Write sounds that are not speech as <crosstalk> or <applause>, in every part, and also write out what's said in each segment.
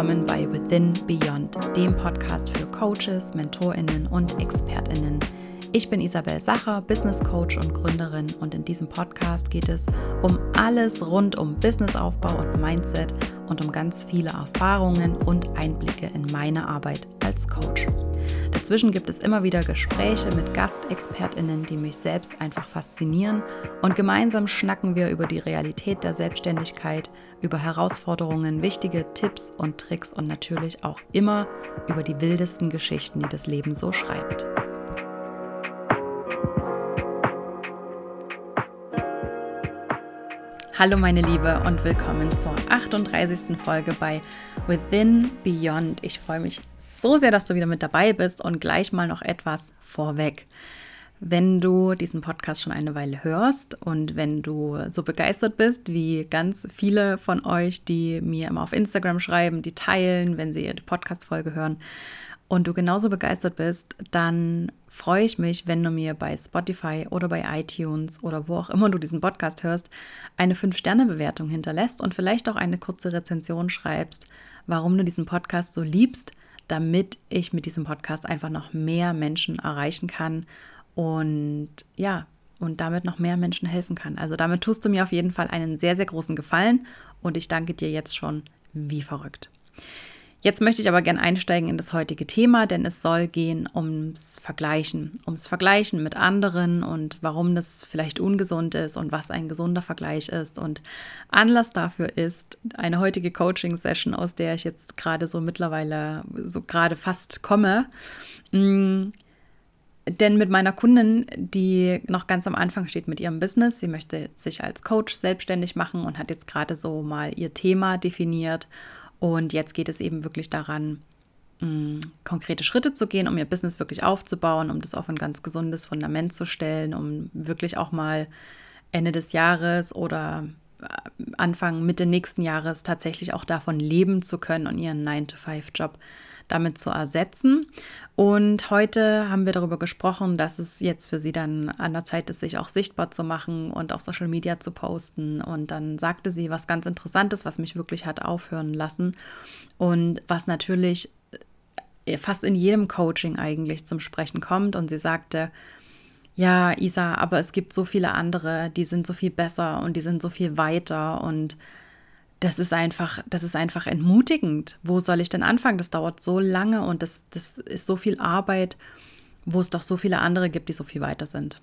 willkommen bei Within Beyond, dem Podcast für Coaches, Mentorinnen und Expertinnen. Ich bin Isabel Sacher, Business Coach und Gründerin und in diesem Podcast geht es um alles rund um Businessaufbau und Mindset und um ganz viele Erfahrungen und Einblicke in meine Arbeit als Coach. Dazwischen gibt es immer wieder Gespräche mit Gastexpertinnen, die mich selbst einfach faszinieren und gemeinsam schnacken wir über die Realität der Selbstständigkeit, über Herausforderungen, wichtige Tipps und Tricks und natürlich auch immer über die wildesten Geschichten, die das Leben so schreibt. Hallo meine Liebe und willkommen zur 38. Folge bei Within Beyond. Ich freue mich so sehr, dass du wieder mit dabei bist und gleich mal noch etwas vorweg. Wenn du diesen Podcast schon eine Weile hörst und wenn du so begeistert bist wie ganz viele von euch, die mir immer auf Instagram schreiben, die teilen, wenn sie die Podcast-Folge hören, und du genauso begeistert bist, dann freue ich mich, wenn du mir bei Spotify oder bei iTunes oder wo auch immer du diesen Podcast hörst, eine 5-Sterne-Bewertung hinterlässt und vielleicht auch eine kurze Rezension schreibst, warum du diesen Podcast so liebst, damit ich mit diesem Podcast einfach noch mehr Menschen erreichen kann und ja, und damit noch mehr Menschen helfen kann. Also damit tust du mir auf jeden Fall einen sehr, sehr großen Gefallen und ich danke dir jetzt schon wie verrückt. Jetzt möchte ich aber gerne einsteigen in das heutige Thema, denn es soll gehen ums Vergleichen, ums Vergleichen mit anderen und warum das vielleicht ungesund ist und was ein gesunder Vergleich ist. Und Anlass dafür ist eine heutige Coaching-Session, aus der ich jetzt gerade so mittlerweile so gerade fast komme. Mm, denn mit meiner Kundin, die noch ganz am Anfang steht mit ihrem Business, sie möchte sich als Coach selbstständig machen und hat jetzt gerade so mal ihr Thema definiert und jetzt geht es eben wirklich daran, mh, konkrete Schritte zu gehen, um ihr Business wirklich aufzubauen, um das auf ein ganz gesundes Fundament zu stellen, um wirklich auch mal Ende des Jahres oder äh, Anfang, Mitte nächsten Jahres tatsächlich auch davon leben zu können und ihren 9-to-5-Job damit zu ersetzen. Und heute haben wir darüber gesprochen, dass es jetzt für sie dann an der Zeit ist, sich auch sichtbar zu machen und auf Social Media zu posten. Und dann sagte sie was ganz Interessantes, was mich wirklich hat aufhören lassen und was natürlich fast in jedem Coaching eigentlich zum Sprechen kommt. Und sie sagte, ja, Isa, aber es gibt so viele andere, die sind so viel besser und die sind so viel weiter und das ist einfach, das ist einfach entmutigend. Wo soll ich denn anfangen? Das dauert so lange und das, das ist so viel Arbeit, wo es doch so viele andere gibt, die so viel weiter sind.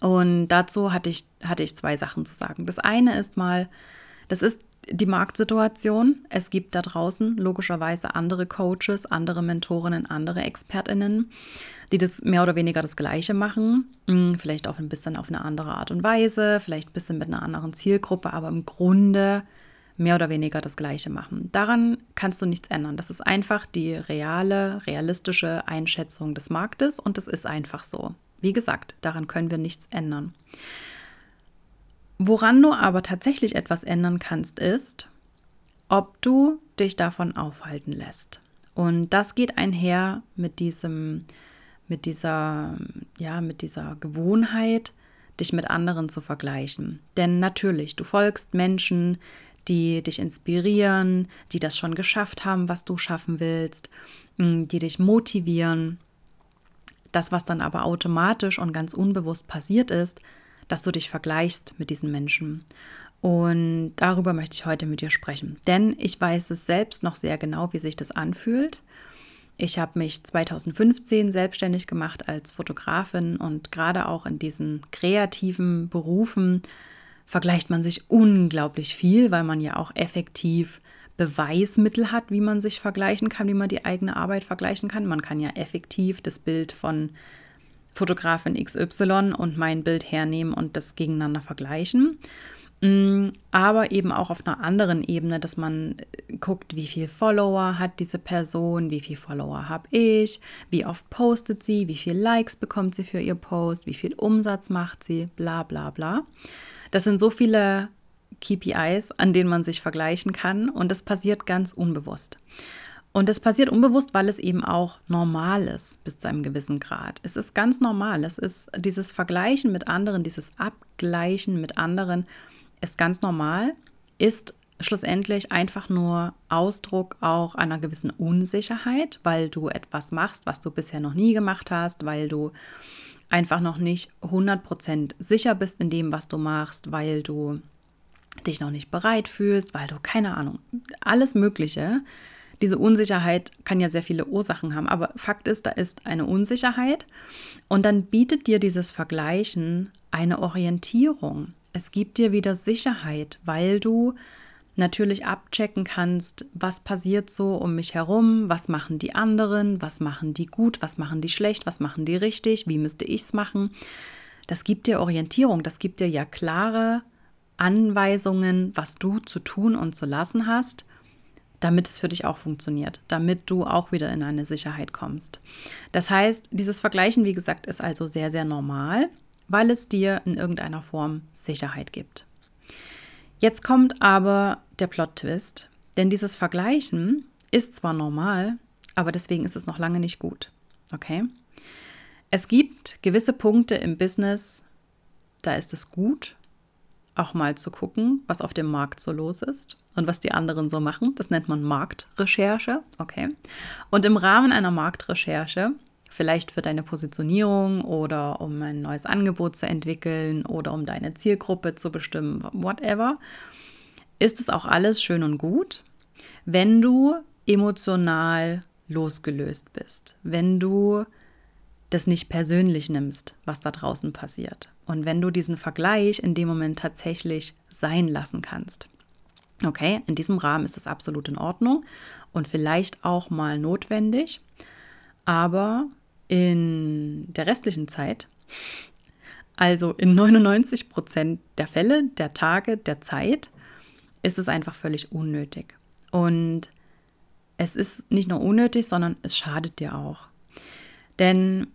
Und dazu hatte ich, hatte ich zwei Sachen zu sagen. Das eine ist mal, das ist die Marktsituation. Es gibt da draußen logischerweise andere Coaches, andere Mentorinnen, andere Expertinnen, die das mehr oder weniger das Gleiche machen. Hm, vielleicht auch ein bisschen auf eine andere Art und Weise, vielleicht ein bisschen mit einer anderen Zielgruppe, aber im Grunde mehr oder weniger das Gleiche machen. Daran kannst du nichts ändern. Das ist einfach die reale, realistische Einschätzung des Marktes und es ist einfach so. Wie gesagt, daran können wir nichts ändern. Woran du aber tatsächlich etwas ändern kannst, ist, ob du dich davon aufhalten lässt. Und das geht einher mit diesem, mit dieser, ja, mit dieser Gewohnheit, dich mit anderen zu vergleichen. Denn natürlich, du folgst Menschen, die dich inspirieren, die das schon geschafft haben, was du schaffen willst, mm, die dich motivieren. Das, was dann aber automatisch und ganz unbewusst passiert ist, dass du dich vergleichst mit diesen Menschen. Und darüber möchte ich heute mit dir sprechen. Denn ich weiß es selbst noch sehr genau, wie sich das anfühlt. Ich habe mich 2015 selbstständig gemacht als Fotografin und gerade auch in diesen kreativen Berufen vergleicht man sich unglaublich viel, weil man ja auch effektiv Beweismittel hat, wie man sich vergleichen kann, wie man die eigene Arbeit vergleichen kann. Man kann ja effektiv das Bild von Fotografin XY und mein Bild hernehmen und das gegeneinander vergleichen. Mm, aber eben auch auf einer anderen Ebene, dass man guckt, wie viel Follower hat diese Person, wie viel Follower habe ich, wie oft postet sie, wie viel Likes bekommt sie für ihr Post, wie viel Umsatz macht sie, bla bla bla. Das sind so viele KPIs, an denen man sich vergleichen kann und das passiert ganz unbewusst. Und das passiert unbewusst, weil es eben auch normal ist bis zu einem gewissen Grad. Es ist ganz normal. Es ist dieses Vergleichen mit anderen, dieses Abgleichen mit anderen ist ganz normal, ist schlussendlich einfach nur Ausdruck auch einer gewissen Unsicherheit, weil du etwas machst, was du bisher noch nie gemacht hast, weil du einfach noch nicht 100% sicher bist in dem, was du machst, weil du dich noch nicht bereit fühlst, weil du keine Ahnung, alles Mögliche. Diese Unsicherheit kann ja sehr viele Ursachen haben, aber Fakt ist, da ist eine Unsicherheit und dann bietet dir dieses Vergleichen eine Orientierung. Es gibt dir wieder Sicherheit, weil du natürlich abchecken kannst, was passiert so um mich herum, was machen die anderen, was machen die gut, was machen die schlecht, was machen die richtig, wie müsste ich es machen. Das gibt dir Orientierung, das gibt dir ja klare Anweisungen, was du zu tun und zu lassen hast, damit es für dich auch funktioniert, damit du auch wieder in eine Sicherheit kommst. Das heißt, dieses Vergleichen, wie gesagt, ist also sehr, sehr normal, weil es dir in irgendeiner Form Sicherheit gibt. Jetzt kommt aber der Plot-Twist, denn dieses Vergleichen ist zwar normal, aber deswegen ist es noch lange nicht gut. Okay? Es gibt gewisse Punkte im Business, da ist es gut, auch mal zu gucken, was auf dem Markt so los ist und was die anderen so machen. Das nennt man Marktrecherche. Okay. Und im Rahmen einer Marktrecherche vielleicht für deine Positionierung oder um ein neues Angebot zu entwickeln oder um deine Zielgruppe zu bestimmen, whatever, ist es auch alles schön und gut, wenn du emotional losgelöst bist, wenn du das nicht persönlich nimmst, was da draußen passiert und wenn du diesen Vergleich in dem Moment tatsächlich sein lassen kannst. Okay, in diesem Rahmen ist es absolut in Ordnung und vielleicht auch mal notwendig, aber in der restlichen Zeit, also in 99 Prozent der Fälle, der Tage, der Zeit, ist es einfach völlig unnötig. Und es ist nicht nur unnötig, sondern es schadet dir auch. Denn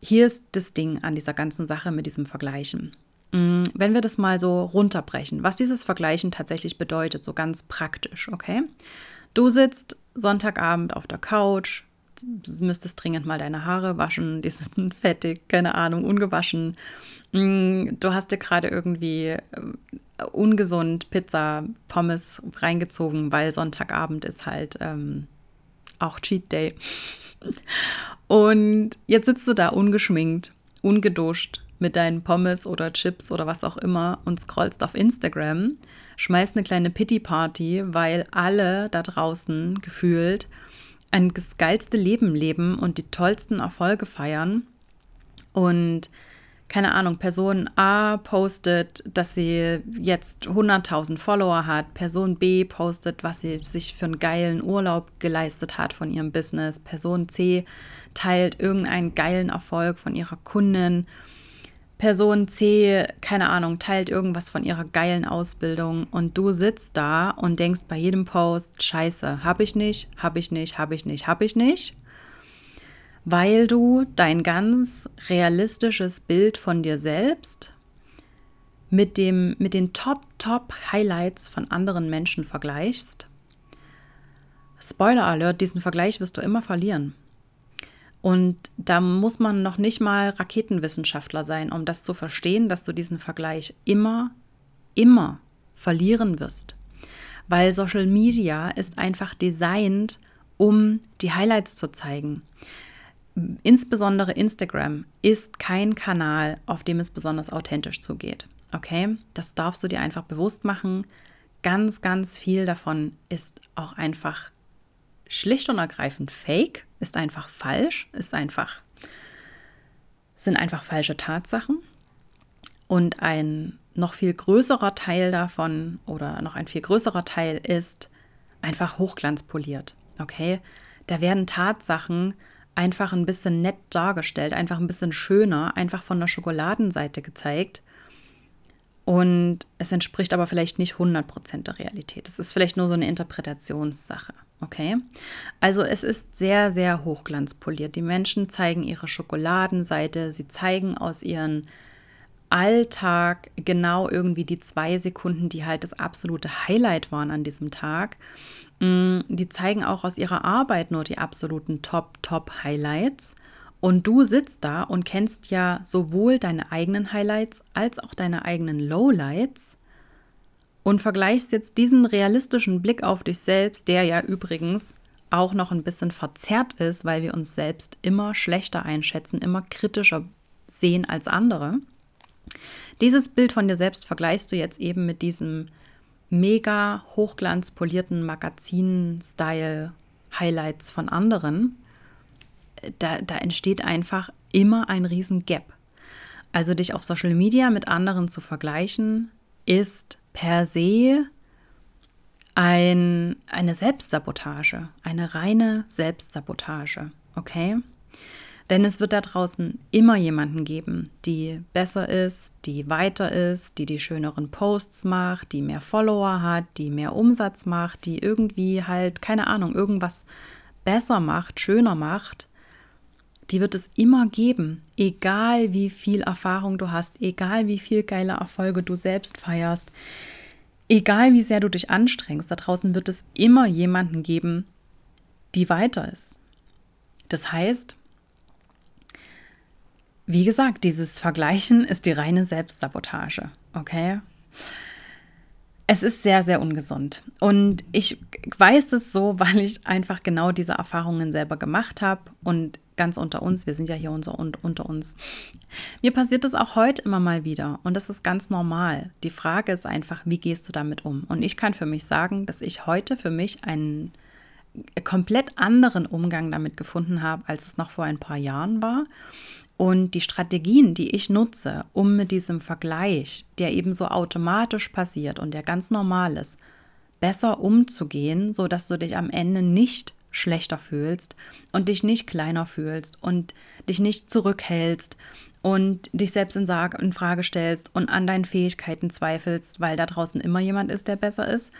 hier ist das Ding an dieser ganzen Sache mit diesem Vergleichen. Mm, wenn wir das mal so runterbrechen, was dieses Vergleichen tatsächlich bedeutet, so ganz praktisch, okay? Du sitzt Sonntagabend auf der Couch, du müsstest dringend mal deine Haare waschen, die sind <laughs> fettig, keine Ahnung, ungewaschen. Mm, du hast dir gerade irgendwie äh, ungesund Pizza, Pommes reingezogen, weil Sonntagabend ist halt ähm, auch Cheat Day. <laughs> Und jetzt sitzt du da ungeschminkt, ungeduscht mit deinen Pommes oder Chips oder was auch immer und scrollst auf Instagram, schmeißt eine kleine Pity-Party, weil alle da draußen gefühlt ein geilste Leben leben und die tollsten Erfolge feiern. Und keine Ahnung, Person A postet, dass sie jetzt 100.000 Follower hat. Person B postet, was sie sich für einen geilen Urlaub geleistet hat von ihrem Business. Person C teilt irgendeinen geilen Erfolg von ihrer Kundin. Person C, keine Ahnung, teilt irgendwas von ihrer geilen Ausbildung und du sitzt da und denkst bei jedem Post, scheiße, hab ich nicht, hab ich nicht, hab ich nicht, hab ich nicht, weil du dein ganz realistisches Bild von dir selbst mit, dem, mit den Top, Top Highlights von anderen Menschen vergleichst. Spoiler Alert, diesen Vergleich wirst du immer verlieren. Und da muss man noch nicht mal Raketenwissenschaftler sein, um das zu verstehen, dass du diesen Vergleich immer, immer verlieren wirst. Weil Social Media ist einfach designt, um die Highlights zu zeigen. Insbesondere Instagram ist kein Kanal, auf dem es besonders authentisch zugeht. Okay, das darfst du dir einfach bewusst machen. Ganz, ganz viel davon ist auch einfach schlicht und ergreifend fake, ist einfach falsch, ist einfach, sind einfach falsche Tatsachen. Und ein noch viel größerer Teil davon oder noch ein viel größerer Teil ist einfach hochglanzpoliert. Okay? Da werden Tatsachen einfach ein bisschen nett dargestellt, einfach ein bisschen schöner, einfach von der Schokoladenseite gezeigt. Und es entspricht aber vielleicht nicht 100% der Realität. Es ist vielleicht nur so eine Interpretationssache. Okay? Also es ist sehr, sehr hochglanzpoliert. Die Menschen zeigen ihre Schokoladenseite, sie zeigen aus ihrem Alltag genau irgendwie die zwei Sekunden, die halt das absolute Highlight waren an diesem Tag. Mm, die zeigen auch aus ihrer Arbeit nur die absoluten Top, Top Highlights. Und du sitzt da und kennst ja sowohl deine eigenen Highlights als auch deine eigenen Lowlights und vergleichst jetzt diesen realistischen Blick auf dich selbst, der ja übrigens auch noch ein bisschen verzerrt ist, weil wir uns selbst immer schlechter einschätzen, immer kritischer sehen als andere. Dieses Bild von dir selbst vergleichst du jetzt eben mit diesem mega hochglanzpolierten Magazin-Style Highlights von anderen. Da, da entsteht einfach immer ein riesen Gap. Also dich auf Social Media mit anderen zu vergleichen, ist per se ein, eine Selbstsabotage, eine reine Selbstsabotage, okay? Denn es wird da draußen immer jemanden geben, die besser ist, die weiter ist, die die schöneren Posts macht, die mehr Follower hat, die mehr Umsatz macht, die irgendwie halt, keine Ahnung, irgendwas besser macht, schöner macht. Die wird es immer geben, egal wie viel Erfahrung du hast, egal wie viel geile Erfolge du selbst feierst, egal wie sehr du dich anstrengst, da draußen wird es immer jemanden geben, die weiter ist. Das heißt, wie gesagt, dieses Vergleichen ist die reine Selbstsabotage, okay? Es ist sehr, sehr ungesund. Und ich weiß es so, <laughs> weil ich einfach genau diese Erfahrungen selber gemacht habe. Und ganz unter uns, wir sind ja hier unter, unter uns. Mir passiert das auch heute immer mal wieder und das ist ganz normal. Die Frage ist einfach, wie gehst du damit um? Und ich kann für mich sagen, dass ich heute für mich einen komplett anderen Umgang damit gefunden habe, als es noch vor ein paar Jahren war. Und die Strategien, die ich nutze, um mit diesem Vergleich, der eben so automatisch passiert und der ganz normal ist, besser umzugehen, sodass du dich am Ende nicht schlechter fühlst und dich nicht kleiner fühlst und dich nicht zurückhältst und dich selbst in, in Frage stellst und an deinen Fähigkeiten zweifelst, weil da draußen immer jemand ist, der besser ist,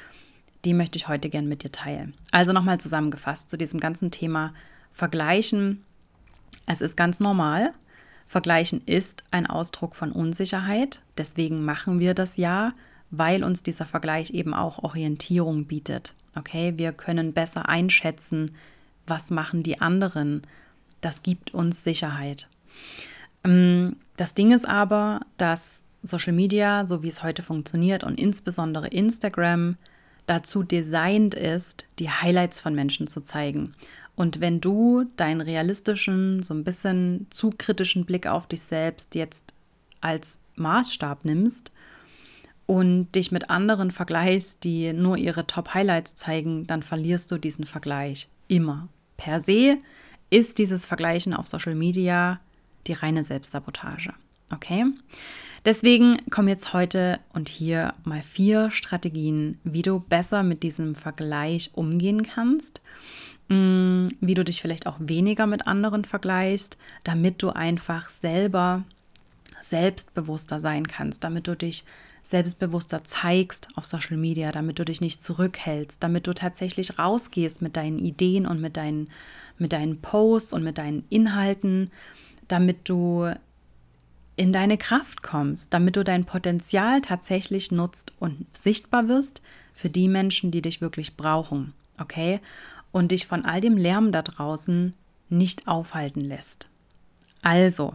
die möchte ich heute gern mit dir teilen. Also nochmal zusammengefasst zu diesem ganzen Thema Vergleichen. Es ist ganz normal. Vergleichen ist ein Ausdruck von Unsicherheit. Deswegen machen wir das ja, weil uns dieser Vergleich eben auch Orientierung bietet. Okay, wir können besser einschätzen, was machen die anderen. Das gibt uns Sicherheit. Ähm, das Ding ist aber, dass Social Media, so wie es heute funktioniert und insbesondere Instagram, dazu designt ist, die Highlights von Menschen zu zeigen. Und wenn du deinen realistischen, so ein bisschen zu kritischen Blick auf dich selbst jetzt als Maßstab nimmst, und dich mit anderen vergleichst, die nur ihre Top-Highlights zeigen, dann verlierst du diesen Vergleich immer. Per se ist dieses Vergleichen auf Social Media die reine Selbstsabotage. Okay? Deswegen kommen jetzt heute und hier mal vier Strategien, wie du besser mit diesem Vergleich umgehen kannst, mm, wie du dich vielleicht auch weniger mit anderen vergleichst, damit du einfach selber selbstbewusster sein kannst, damit du dich selbstbewusster zeigst auf Social Media, damit du dich nicht zurückhältst, damit du tatsächlich rausgehst mit deinen Ideen und mit deinen, mit deinen Posts und mit deinen Inhalten, damit du in deine Kraft kommst, damit du dein Potenzial tatsächlich nutzt und sichtbar wirst für die Menschen, die dich wirklich brauchen, okay? Und dich von all dem Lärm da draußen nicht aufhalten lässt. Also,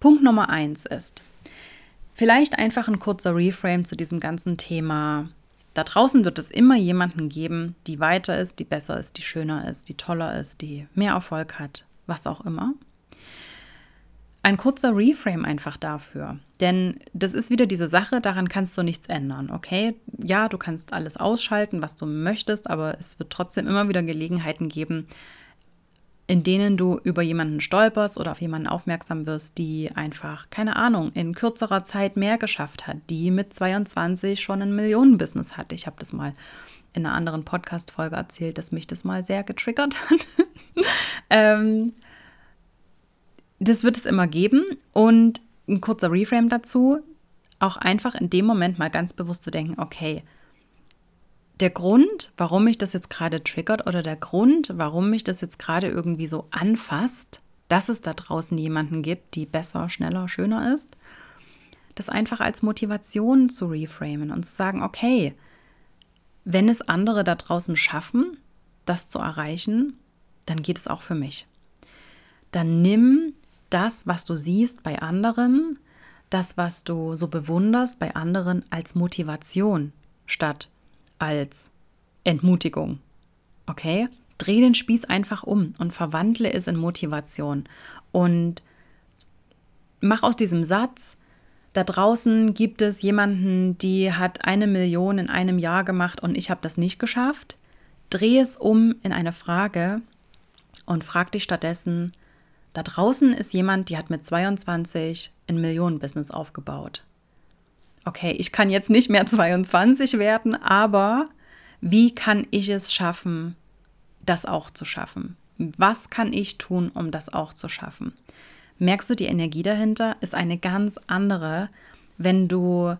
Punkt Nummer eins ist, Vielleicht einfach ein kurzer Reframe zu diesem ganzen Thema. Da draußen wird es immer jemanden geben, die weiter ist, die besser ist, die schöner ist, die toller ist, die mehr Erfolg hat, was auch immer. Ein kurzer Reframe einfach dafür. Denn das ist wieder diese Sache, daran kannst du nichts ändern, okay? Ja, du kannst alles ausschalten, was du möchtest, aber es wird trotzdem immer wieder Gelegenheiten geben, in denen du über jemanden stolperst oder auf jemanden aufmerksam wirst, die einfach, keine Ahnung, in kürzerer Zeit mehr geschafft hat, die mit 22 schon ein Millionenbusiness hat. Ich habe das mal in einer anderen Podcast-Folge erzählt, dass mich das mal sehr getriggert <laughs> hat. ähm, das wird es immer geben und ein kurzer Reframe dazu, auch einfach in dem Moment mal ganz bewusst zu denken, okay, der Grund, warum mich das jetzt gerade triggert oder der Grund, warum mich das jetzt gerade irgendwie so anfasst, dass es da draußen jemanden gibt, die besser, schneller, schöner ist, das einfach als Motivation zu reframen und zu sagen, okay, wenn es andere da draußen schaffen, das zu erreichen, dann geht es auch für mich. Dann nimm das, was du siehst bei anderen, das, was du so bewunderst bei anderen, als Motivation statt als Entmutigung. Okay? Dreh den Spieß einfach um und verwandle es in Motivation. Und mach aus diesem Satz, da draußen gibt es jemanden, die hat eine Million in einem Jahr gemacht und ich habe das nicht geschafft. Dreh es um in eine Frage und frag dich stattdessen, da draußen ist jemand, die hat mit 22 ein Millionenbusiness aufgebaut. Okay, ich kann jetzt nicht mehr <laughs> 22 werden, aber wie kann ich es schaffen, das auch zu schaffen? Was kann ich tun, um das auch zu schaffen? Merkst du, die Energie dahinter ist eine ganz andere, wenn du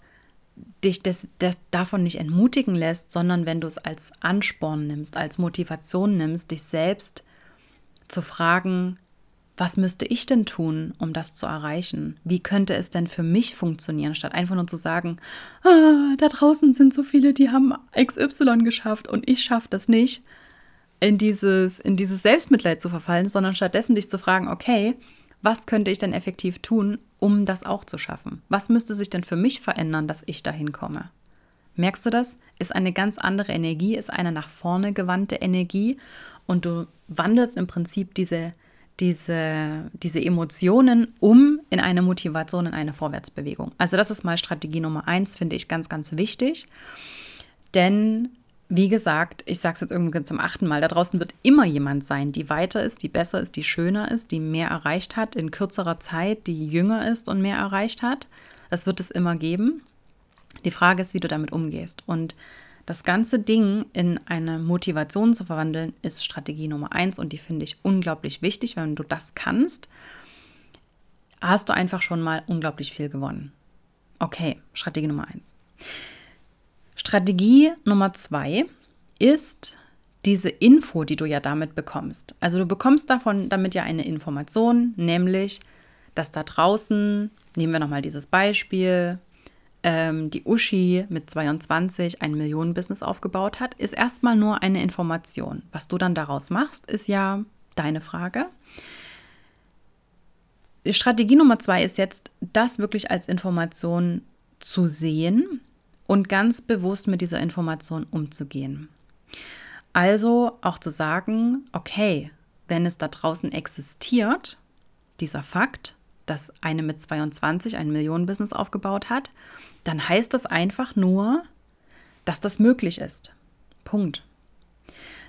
dich des, des, davon nicht entmutigen lässt, sondern wenn du es als Ansporn nimmst, als Motivation nimmst, dich selbst zu fragen, was müsste ich denn tun, um das zu erreichen? Wie könnte es denn für mich funktionieren, statt einfach nur zu sagen, ah, da draußen sind so viele, die haben XY geschafft und ich schaffe das nicht, in dieses, in dieses Selbstmitleid zu verfallen, sondern stattdessen dich zu fragen, okay, was könnte ich denn effektiv tun, um das auch zu schaffen? Was müsste sich denn für mich verändern, dass ich dahin komme? Merkst du das? Ist eine ganz andere Energie, ist eine nach vorne gewandte Energie und du wandelst im Prinzip diese diese, diese Emotionen um in eine Motivation, in eine Vorwärtsbewegung. Also das ist mal Strategie Nummer eins, finde ich ganz, ganz wichtig. Denn, wie gesagt, ich sage es jetzt irgendwie zum achten Mal, da draußen wird immer jemand sein, die weiter ist, die besser ist, die schöner ist, die mehr erreicht hat in kürzerer Zeit, die jünger ist und mehr erreicht hat. Das wird es immer geben. Die Frage ist, wie du damit umgehst. Und das ganze Ding in eine Motivation zu verwandeln, ist Strategie Nummer eins und die finde ich unglaublich wichtig. Wenn du das kannst, hast du einfach schon mal unglaublich viel gewonnen. Okay, Strategie Nummer eins. Strategie Nummer zwei ist diese Info, die du ja damit bekommst. Also du bekommst davon damit ja eine Information, nämlich, dass da draußen, nehmen wir nochmal dieses Beispiel, ähm, die Uschi mit 22 ein Millionenbusiness aufgebaut hat, ist erstmal nur eine Information. Was du dann daraus machst, ist ja deine Frage. Strategie Nummer zwei ist jetzt, das wirklich als Information zu sehen und ganz bewusst mit dieser Information umzugehen. Also auch zu sagen, okay, wenn es da draußen existiert, dieser Fakt, dass eine mit 22 ein Millionenbusiness aufgebaut hat, dann heißt das einfach nur, dass das möglich ist. Punkt.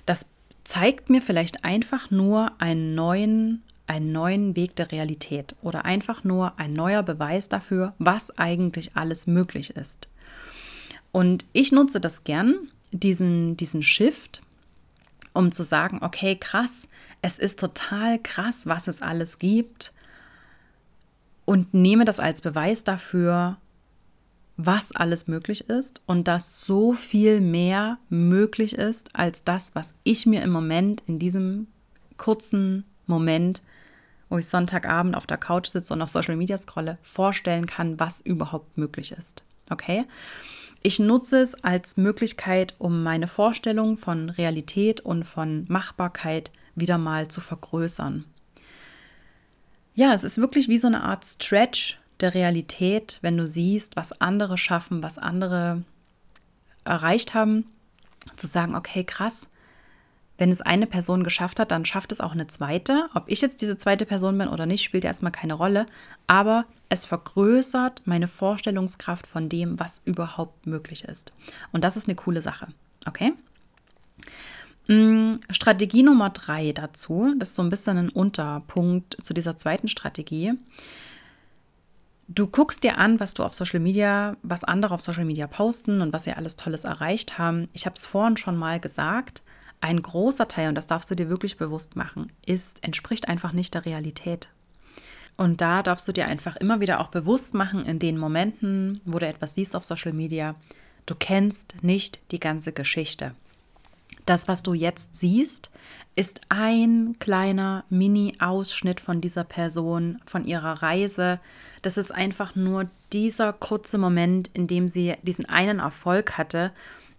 Das zeigt mir vielleicht einfach nur einen neuen, einen neuen Weg der Realität oder einfach nur ein neuer Beweis dafür, was eigentlich alles möglich ist. Und ich nutze das gern, diesen, diesen Shift, um zu sagen, okay, krass, es ist total krass, was es alles gibt und nehme das als Beweis dafür, was alles möglich ist und dass so viel mehr möglich ist als das, was ich mir im Moment in diesem kurzen Moment, wo ich Sonntagabend auf der Couch sitze und auf Social Media scrolle, vorstellen kann, was überhaupt möglich ist. Okay? Ich nutze es als Möglichkeit, um meine Vorstellung von Realität und von Machbarkeit wieder mal zu vergrößern ja, es ist wirklich wie so eine Art Stretch der Realität, wenn du siehst, was andere schaffen, was andere erreicht haben, zu sagen, okay, krass, wenn es eine Person geschafft hat, dann schafft es auch eine zweite. Ob ich jetzt diese zweite Person bin oder nicht, spielt erstmal keine Rolle. Aber es vergrößert meine Vorstellungskraft von dem, was überhaupt möglich ist. Und das ist eine coole Sache. Okay? Mm, Strategie Nummer drei dazu, das ist so ein bisschen ein Unterpunkt zu dieser zweiten Strategie. Du guckst dir an, was du auf Social Media, was andere auf Social Media posten und was sie alles Tolles erreicht haben. Ich habe es vorhin schon mal gesagt. Ein großer Teil, und das darfst du dir wirklich bewusst machen, ist, entspricht einfach nicht der Realität. Und da darfst du dir einfach immer wieder auch bewusst machen, in den Momenten, wo du etwas siehst auf Social Media, du kennst nicht die ganze Geschichte. Das, was du jetzt siehst, ist ein kleiner Mini-Ausschnitt von dieser Person, von ihrer Reise. Das ist einfach nur dieser kurze Moment, in dem sie diesen einen Erfolg hatte.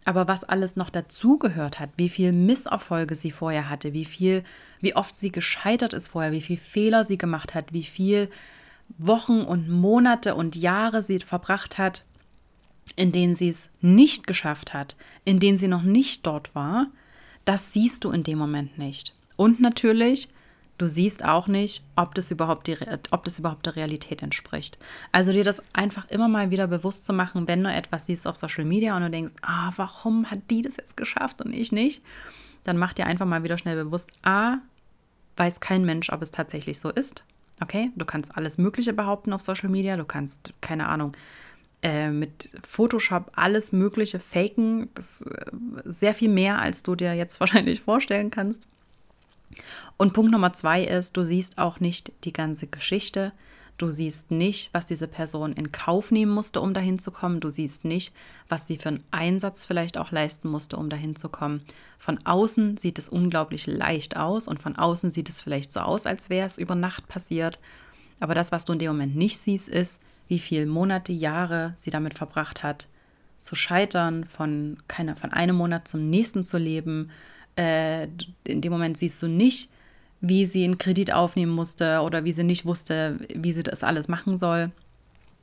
Aber was alles noch dazugehört hat, wie viel Misserfolge sie vorher hatte, wie viel, wie oft sie gescheitert ist vorher, wie viel Fehler sie gemacht hat, wie viel Wochen und Monate und Jahre sie verbracht hat, in denen sie es nicht geschafft hat, in denen sie noch nicht dort war, das siehst du in dem Moment nicht. Und natürlich, du siehst auch nicht, ob das überhaupt, die, ob das überhaupt der Realität entspricht. Also dir das einfach immer mal wieder bewusst zu machen, wenn du etwas siehst auf Social Media und du denkst, ah, warum hat die das jetzt geschafft und ich nicht? Dann mach dir einfach mal wieder schnell bewusst, a, weiß kein Mensch, ob es tatsächlich so ist. Okay, du kannst alles Mögliche behaupten auf Social Media, du kannst, keine Ahnung, äh, mit Photoshop alles Mögliche faken. Das ist äh, sehr viel mehr, als du dir jetzt <laughs> wahrscheinlich vorstellen kannst. Und Punkt Nummer zwei ist, du siehst auch nicht die ganze Geschichte. Du siehst nicht, was diese Person in Kauf nehmen musste, um dahin zu kommen. Du siehst nicht, was sie für einen Einsatz vielleicht auch leisten musste, um dahin zu kommen. Von außen sieht es unglaublich leicht aus und von außen sieht es vielleicht so aus, als wäre es über Nacht passiert. Aber das, was du in dem Moment nicht siehst, ist, wie viele Monate, Jahre sie damit verbracht hat, zu scheitern, von, keine, von einem Monat zum nächsten zu leben. Äh, in dem Moment siehst du nicht, wie sie einen Kredit aufnehmen musste oder wie sie nicht wusste, wie sie das alles machen soll.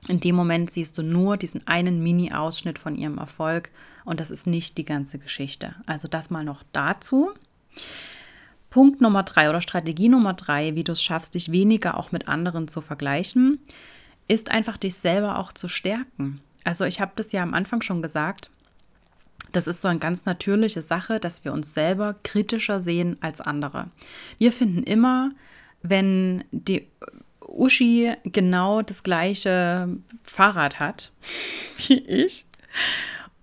In dem Moment siehst du nur diesen einen Mini-Ausschnitt von ihrem Erfolg und das ist nicht die ganze Geschichte. Also das mal noch dazu. Punkt Nummer drei oder Strategie Nummer drei, wie du es schaffst, dich weniger auch mit anderen zu vergleichen, ist einfach dich selber auch zu stärken. Also ich habe das ja am Anfang schon gesagt, das ist so eine ganz natürliche Sache, dass wir uns selber kritischer sehen als andere. Wir finden immer, wenn die Uschi genau das gleiche Fahrrad hat <laughs> wie ich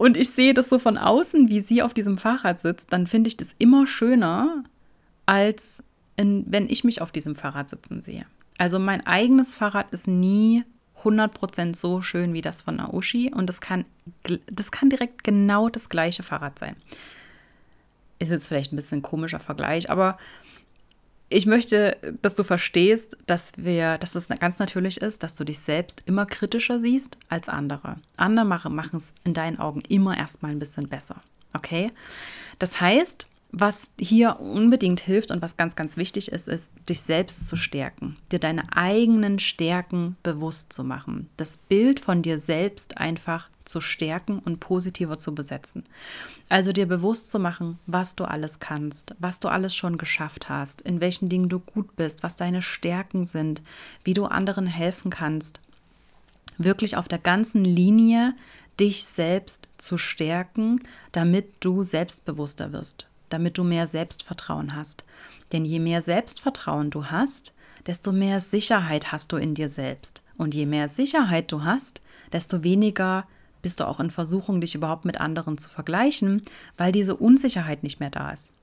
und ich sehe das so von außen, wie sie auf diesem Fahrrad sitzt, dann finde ich das immer schöner, als in, wenn ich mich auf diesem Fahrrad sitzen sehe. Also mein eigenes Fahrrad ist nie 100% so schön wie das von Naoshi und das kann, das kann direkt genau das gleiche Fahrrad sein. Ist jetzt vielleicht ein bisschen ein komischer Vergleich, aber ich möchte, dass du verstehst, dass wir, dass es ganz natürlich ist, dass du dich selbst immer kritischer siehst als andere. Andere machen es in deinen Augen immer erstmal ein bisschen besser. Okay? Das heißt, was hier unbedingt hilft und was ganz, ganz wichtig ist, ist, dich selbst zu stärken, dir deine eigenen Stärken bewusst zu machen, das Bild von dir selbst einfach zu stärken und positiver zu besetzen. Also dir bewusst zu machen, was du alles kannst, was du alles schon geschafft hast, in welchen Dingen du gut bist, was deine Stärken sind, wie du anderen helfen kannst. Wirklich auf der ganzen Linie dich selbst zu stärken, damit du selbstbewusster wirst damit du mehr Selbstvertrauen hast. Denn je mehr Selbstvertrauen du hast, desto mehr Sicherheit hast du in dir selbst. Und je mehr Sicherheit du hast, desto weniger bist du auch in Versuchung, dich überhaupt mit anderen zu vergleichen, weil diese Unsicherheit nicht mehr da ist.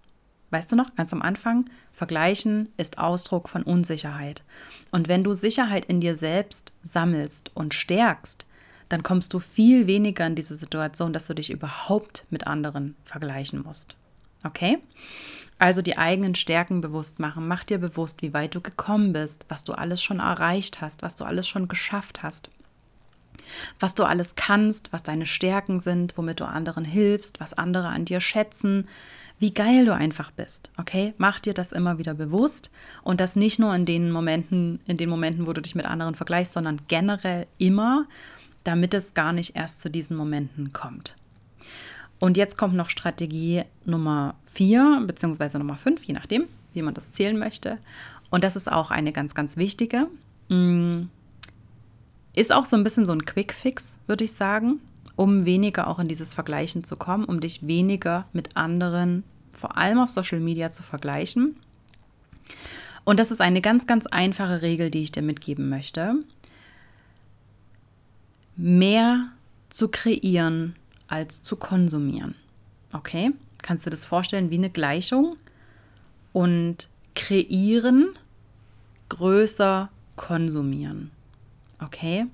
Weißt du noch, ganz am Anfang, Vergleichen ist Ausdruck von Unsicherheit. Und wenn du Sicherheit in dir selbst sammelst und stärkst, dann kommst du viel weniger in diese Situation, dass du dich überhaupt mit anderen vergleichen musst. Okay? Also die eigenen Stärken bewusst machen. Mach dir bewusst, wie weit du gekommen bist, was du alles schon erreicht hast, was du alles schon geschafft hast. Was du alles kannst, was deine Stärken sind, womit du anderen hilfst, was andere an dir schätzen, wie geil du einfach bist. Okay? Mach dir das immer wieder bewusst und das nicht nur in den Momenten, in den Momenten, wo du dich mit anderen vergleichst, sondern generell immer, damit es gar nicht erst zu diesen Momenten kommt. Und jetzt kommt noch Strategie Nummer 4 bzw. Nummer 5, je nachdem, wie man das zählen möchte. Und das ist auch eine ganz, ganz wichtige. Mm, ist auch so ein bisschen so ein Quick-Fix, würde ich sagen, um weniger auch in dieses Vergleichen zu kommen, um dich weniger mit anderen, vor allem auf Social Media, zu vergleichen. Und das ist eine ganz, ganz einfache Regel, die ich dir mitgeben möchte. Mehr zu kreieren, als zu konsumieren. Okay? Kannst du das vorstellen wie eine Gleichung? Und kreieren, größer konsumieren. Okay?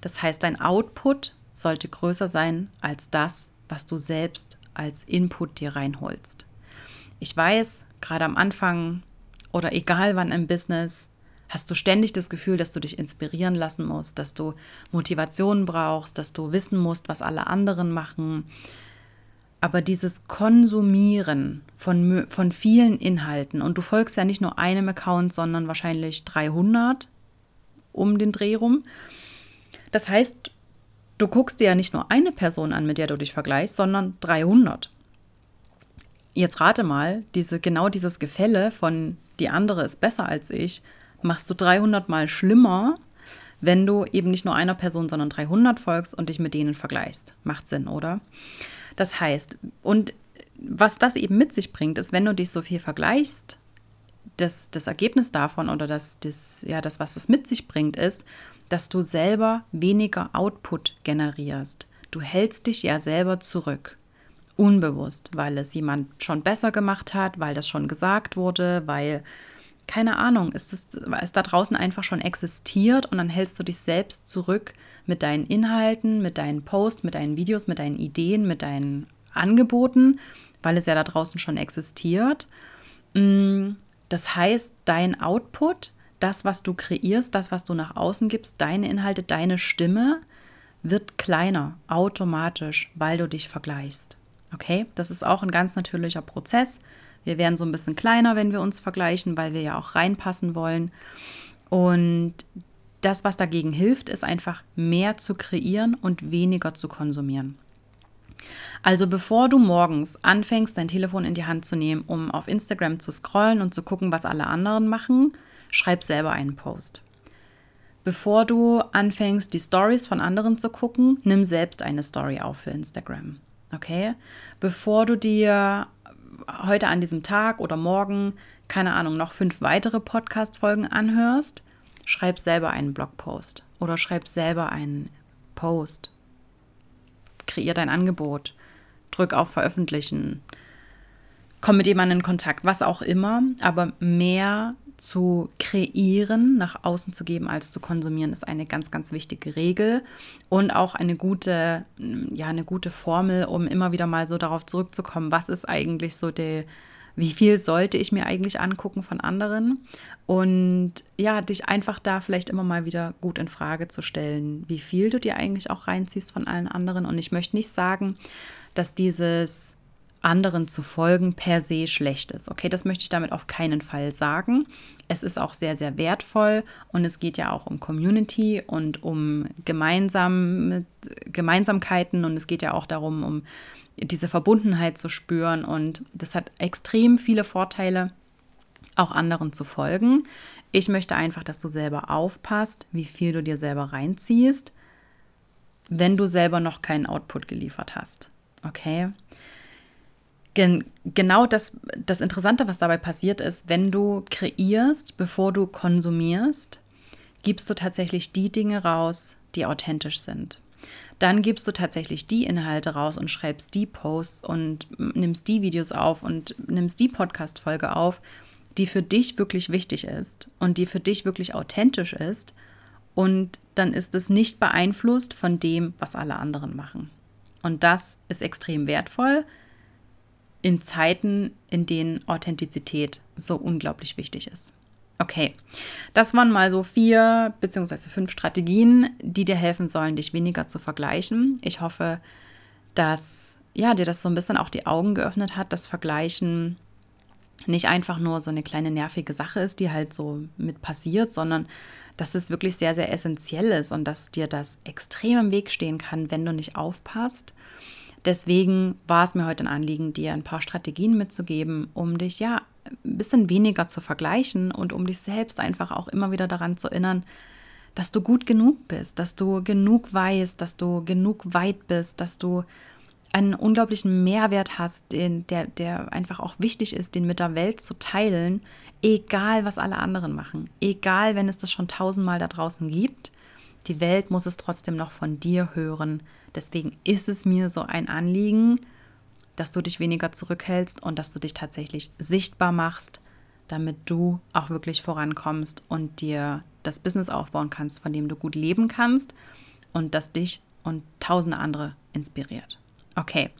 Das heißt, dein Output sollte größer sein als das, was du selbst als Input dir reinholst. Ich weiß, gerade am Anfang oder egal wann im Business, hast du ständig das Gefühl, dass du dich inspirieren lassen musst, dass du Motivation brauchst, dass du wissen musst, was alle anderen machen. Aber dieses Konsumieren von, von vielen Inhalten, und du folgst ja nicht nur einem Account, sondern wahrscheinlich 300 um den Dreh rum. Das heißt, du guckst dir ja nicht nur eine Person an, mit der du dich vergleichst, sondern 300. Jetzt rate mal, diese, genau dieses Gefälle von die andere ist besser als ich, machst du 300 mal schlimmer, wenn du eben nicht nur einer Person, sondern 300 folgst und dich mit denen vergleichst. Macht Sinn, oder? Das heißt, und was das eben mit sich bringt, ist, wenn du dich so viel vergleichst, das, das Ergebnis davon oder das, das, ja, das, was es mit sich bringt, ist, dass du selber weniger Output generierst. Du hältst dich ja selber zurück. Unbewusst, weil es jemand schon besser gemacht hat, weil das schon gesagt wurde, weil, keine Ahnung, ist es, es da draußen einfach schon existiert und dann hältst du dich selbst zurück mit deinen Inhalten, mit deinen Posts, mit deinen Videos, mit deinen Ideen, mit deinen Angeboten, weil es ja da draußen schon existiert. Mm, das heißt, dein Output das, was du kreierst, das, was du nach außen gibst, deine Inhalte, deine Stimme, wird kleiner automatisch, weil du dich vergleichst. Okay, das ist auch ein ganz natürlicher Prozess. Wir werden so ein bisschen kleiner, wenn wir uns vergleichen, weil wir ja auch reinpassen wollen. Und das, was dagegen hilft, ist einfach mehr zu kreieren und weniger zu konsumieren. Also bevor du morgens anfängst, dein Telefon in die Hand zu nehmen, um auf Instagram zu scrollen und zu gucken, was alle anderen machen, schreib selber einen Post. Bevor du anfängst, die Stories von anderen zu gucken, nimm selbst eine Story auf für Instagram. Okay? Bevor du dir heute an diesem Tag oder morgen, keine Ahnung, noch fünf weitere Podcast-Folgen anhörst, schreib selber einen Blogpost oder schreib selber einen Post. Kreier dein Angebot. Drück auf Veröffentlichen. Komm mit jemandem in Kontakt, was auch immer, aber mehr zu kreieren, nach außen zu geben, als zu konsumieren, ist eine ganz, ganz wichtige Regel und auch eine gute, ja, eine gute Formel, um immer wieder mal so darauf zurückzukommen, was ist eigentlich so der, wie viel sollte ich mir eigentlich angucken von anderen und ja, dich einfach da vielleicht immer mal wieder gut in Frage zu stellen, wie viel du dir eigentlich auch reinziehst von allen anderen und ich möchte nicht sagen, dass dieses anderen zu folgen per se schlecht ist. Okay, das möchte ich damit auf keinen Fall sagen. Es ist auch sehr, sehr wertvoll und es geht ja auch um Community und um gemeinsam, Gemeinsamkeiten und es geht ja auch darum, um diese Verbundenheit zu spüren und das hat extrem viele Vorteile, auch anderen zu folgen. Ich möchte einfach, dass du selber aufpasst, wie viel du dir selber reinziehst, wenn du selber noch keinen Output geliefert hast. Okay? Gen genau das, das Interessante, was dabei passiert ist, wenn du kreierst, bevor du konsumierst, gibst du tatsächlich die Dinge raus, die authentisch sind. Dann gibst du tatsächlich die Inhalte raus und schreibst die Posts und nimmst die Videos auf und nimmst die Podcast-Folge auf, die für dich wirklich wichtig ist und die für dich wirklich authentisch ist. Und dann ist es nicht beeinflusst von dem, was alle anderen machen. Und das ist extrem wertvoll, in Zeiten, in denen Authentizität so unglaublich wichtig ist. Okay, das waren mal so vier beziehungsweise fünf Strategien, die dir helfen sollen, dich weniger zu vergleichen. Ich hoffe, dass ja, dir das so ein bisschen auch die Augen geöffnet hat, dass Vergleichen nicht einfach nur so eine kleine nervige Sache ist, die halt so mit passiert, sondern dass es wirklich sehr, sehr essentiell ist und dass dir das extrem im Weg stehen kann, wenn du nicht aufpasst Deswegen war es mir heute ein Anliegen, dir ein paar Strategien mitzugeben, um dich ja ein bisschen weniger zu vergleichen und um dich selbst einfach auch immer wieder daran zu erinnern, dass du gut genug bist, dass du genug weißt, dass du genug weit bist, dass du einen unglaublichen Mehrwert hast, den, der, der einfach auch wichtig ist, den mit der Welt zu teilen, egal was alle anderen machen, egal wenn es das schon tausendmal da draußen gibt. Die Welt muss es trotzdem noch von dir hören, Deswegen ist es mir so ein Anliegen, dass du dich weniger zurückhältst und dass du dich tatsächlich sichtbar machst, damit du auch wirklich vorankommst und dir das Business aufbauen kannst, von dem du gut leben kannst und das dich und tausende andere inspiriert. Okay.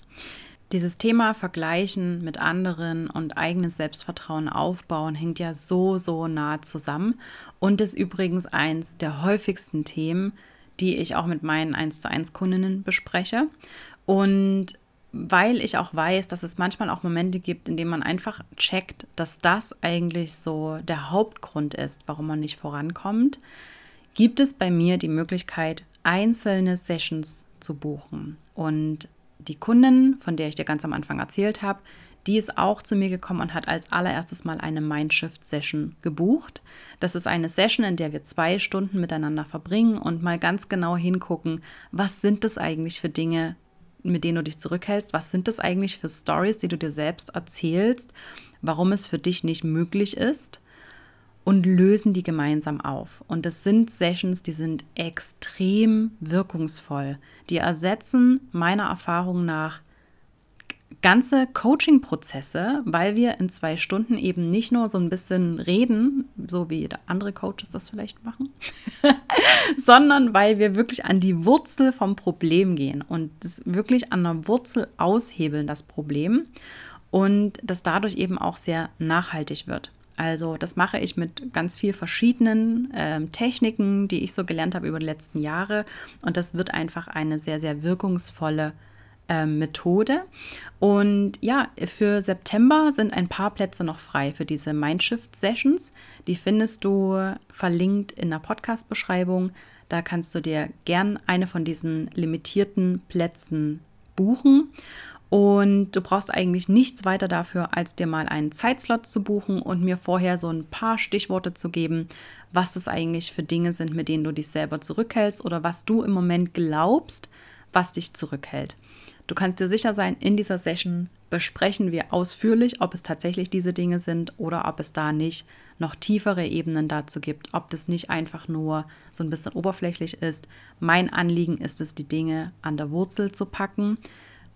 Dieses Thema Vergleichen mit anderen und eigenes Selbstvertrauen aufbauen hängt ja so, so nah zusammen und ist übrigens eins der häufigsten Themen, die ich auch mit meinen 1 zu 1 Kundinnen bespreche. Und weil ich auch weiß, dass es manchmal auch Momente gibt, in denen man einfach checkt, dass das eigentlich so der Hauptgrund ist, warum man nicht vorankommt, gibt es bei mir die Möglichkeit, einzelne Sessions zu buchen. Und die Kundin, von der ich dir ganz am Anfang erzählt habe, die ist auch zu mir gekommen und hat als allererstes mal eine Mindshift-Session gebucht. Das ist eine Session, in der wir zwei Stunden miteinander verbringen und mal ganz genau hingucken, was sind das eigentlich für Dinge, mit denen du dich zurückhältst? Was sind das eigentlich für Stories, die du dir selbst erzählst? Warum es für dich nicht möglich ist? Und lösen die gemeinsam auf. Und das sind Sessions, die sind extrem wirkungsvoll. Die ersetzen meiner Erfahrung nach ganze Coaching-Prozesse, weil wir in zwei Stunden eben nicht nur so ein bisschen reden, so wie andere Coaches das vielleicht machen, <laughs> sondern weil wir wirklich an die Wurzel vom Problem gehen und wirklich an der Wurzel aushebeln, das Problem, und das dadurch eben auch sehr nachhaltig wird. Also das mache ich mit ganz vielen verschiedenen ähm, Techniken, die ich so gelernt habe über die letzten Jahre. Und das wird einfach eine sehr, sehr wirkungsvolle ähm, Methode. Und ja, für September sind ein paar Plätze noch frei für diese Mindshift-Sessions. Die findest du verlinkt in der Podcast-Beschreibung. Da kannst du dir gern eine von diesen limitierten Plätzen buchen. Und du brauchst eigentlich nichts weiter dafür, als dir mal einen Zeitslot zu buchen und mir vorher so ein paar Stichworte zu geben, was es eigentlich für Dinge sind, mit denen du dich selber zurückhältst oder was du im Moment glaubst, was dich zurückhält. Du kannst dir sicher sein, in dieser Session besprechen wir ausführlich, ob es tatsächlich diese Dinge sind oder ob es da nicht noch tiefere Ebenen dazu gibt, ob das nicht einfach nur so ein bisschen oberflächlich ist. Mein Anliegen ist es, die Dinge an der Wurzel zu packen.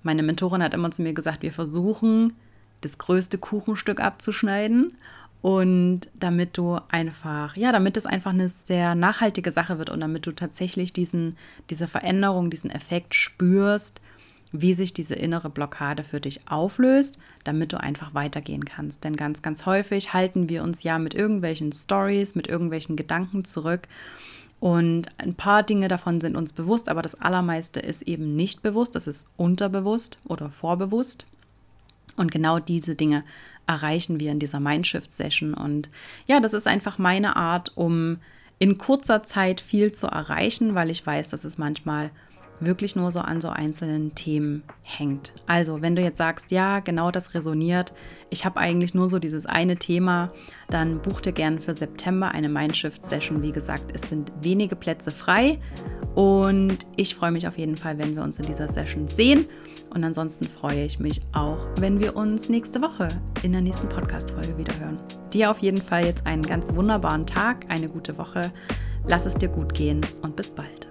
Meine Mentorin hat immer zu mir gesagt, wir versuchen, das größte Kuchenstück abzuschneiden und damit du einfach, ja, damit es einfach eine sehr nachhaltige Sache wird und damit du tatsächlich diesen, diese Veränderung, diesen Effekt spürst, wie sich diese innere Blockade für dich auflöst, damit du einfach weitergehen kannst. Denn ganz, ganz häufig halten wir uns ja mit irgendwelchen Stories, mit irgendwelchen Gedanken zurück. Und ein paar Dinge davon sind uns bewusst, aber das Allermeiste ist eben nicht bewusst. Das ist unterbewusst oder vorbewusst. Und genau diese Dinge erreichen wir in dieser Mindshift-Session. Und ja, das ist einfach meine Art, um in kurzer Zeit viel zu erreichen, weil ich weiß, dass es manchmal wirklich nur so an so einzelnen Themen hängt. Also, wenn du jetzt sagst, ja, genau das resoniert, ich habe eigentlich nur so dieses eine Thema, dann buch dir gerne für September eine Mindshift-Session. Wie gesagt, es sind wenige Plätze frei und ich freue mich auf jeden Fall, wenn wir uns in dieser Session sehen. Und ansonsten freue ich mich auch, wenn wir uns nächste Woche in der nächsten Podcast-Folge wieder hören. Dir auf jeden Fall jetzt einen ganz wunderbaren Tag, eine gute Woche. Lass es dir gut gehen und bis bald.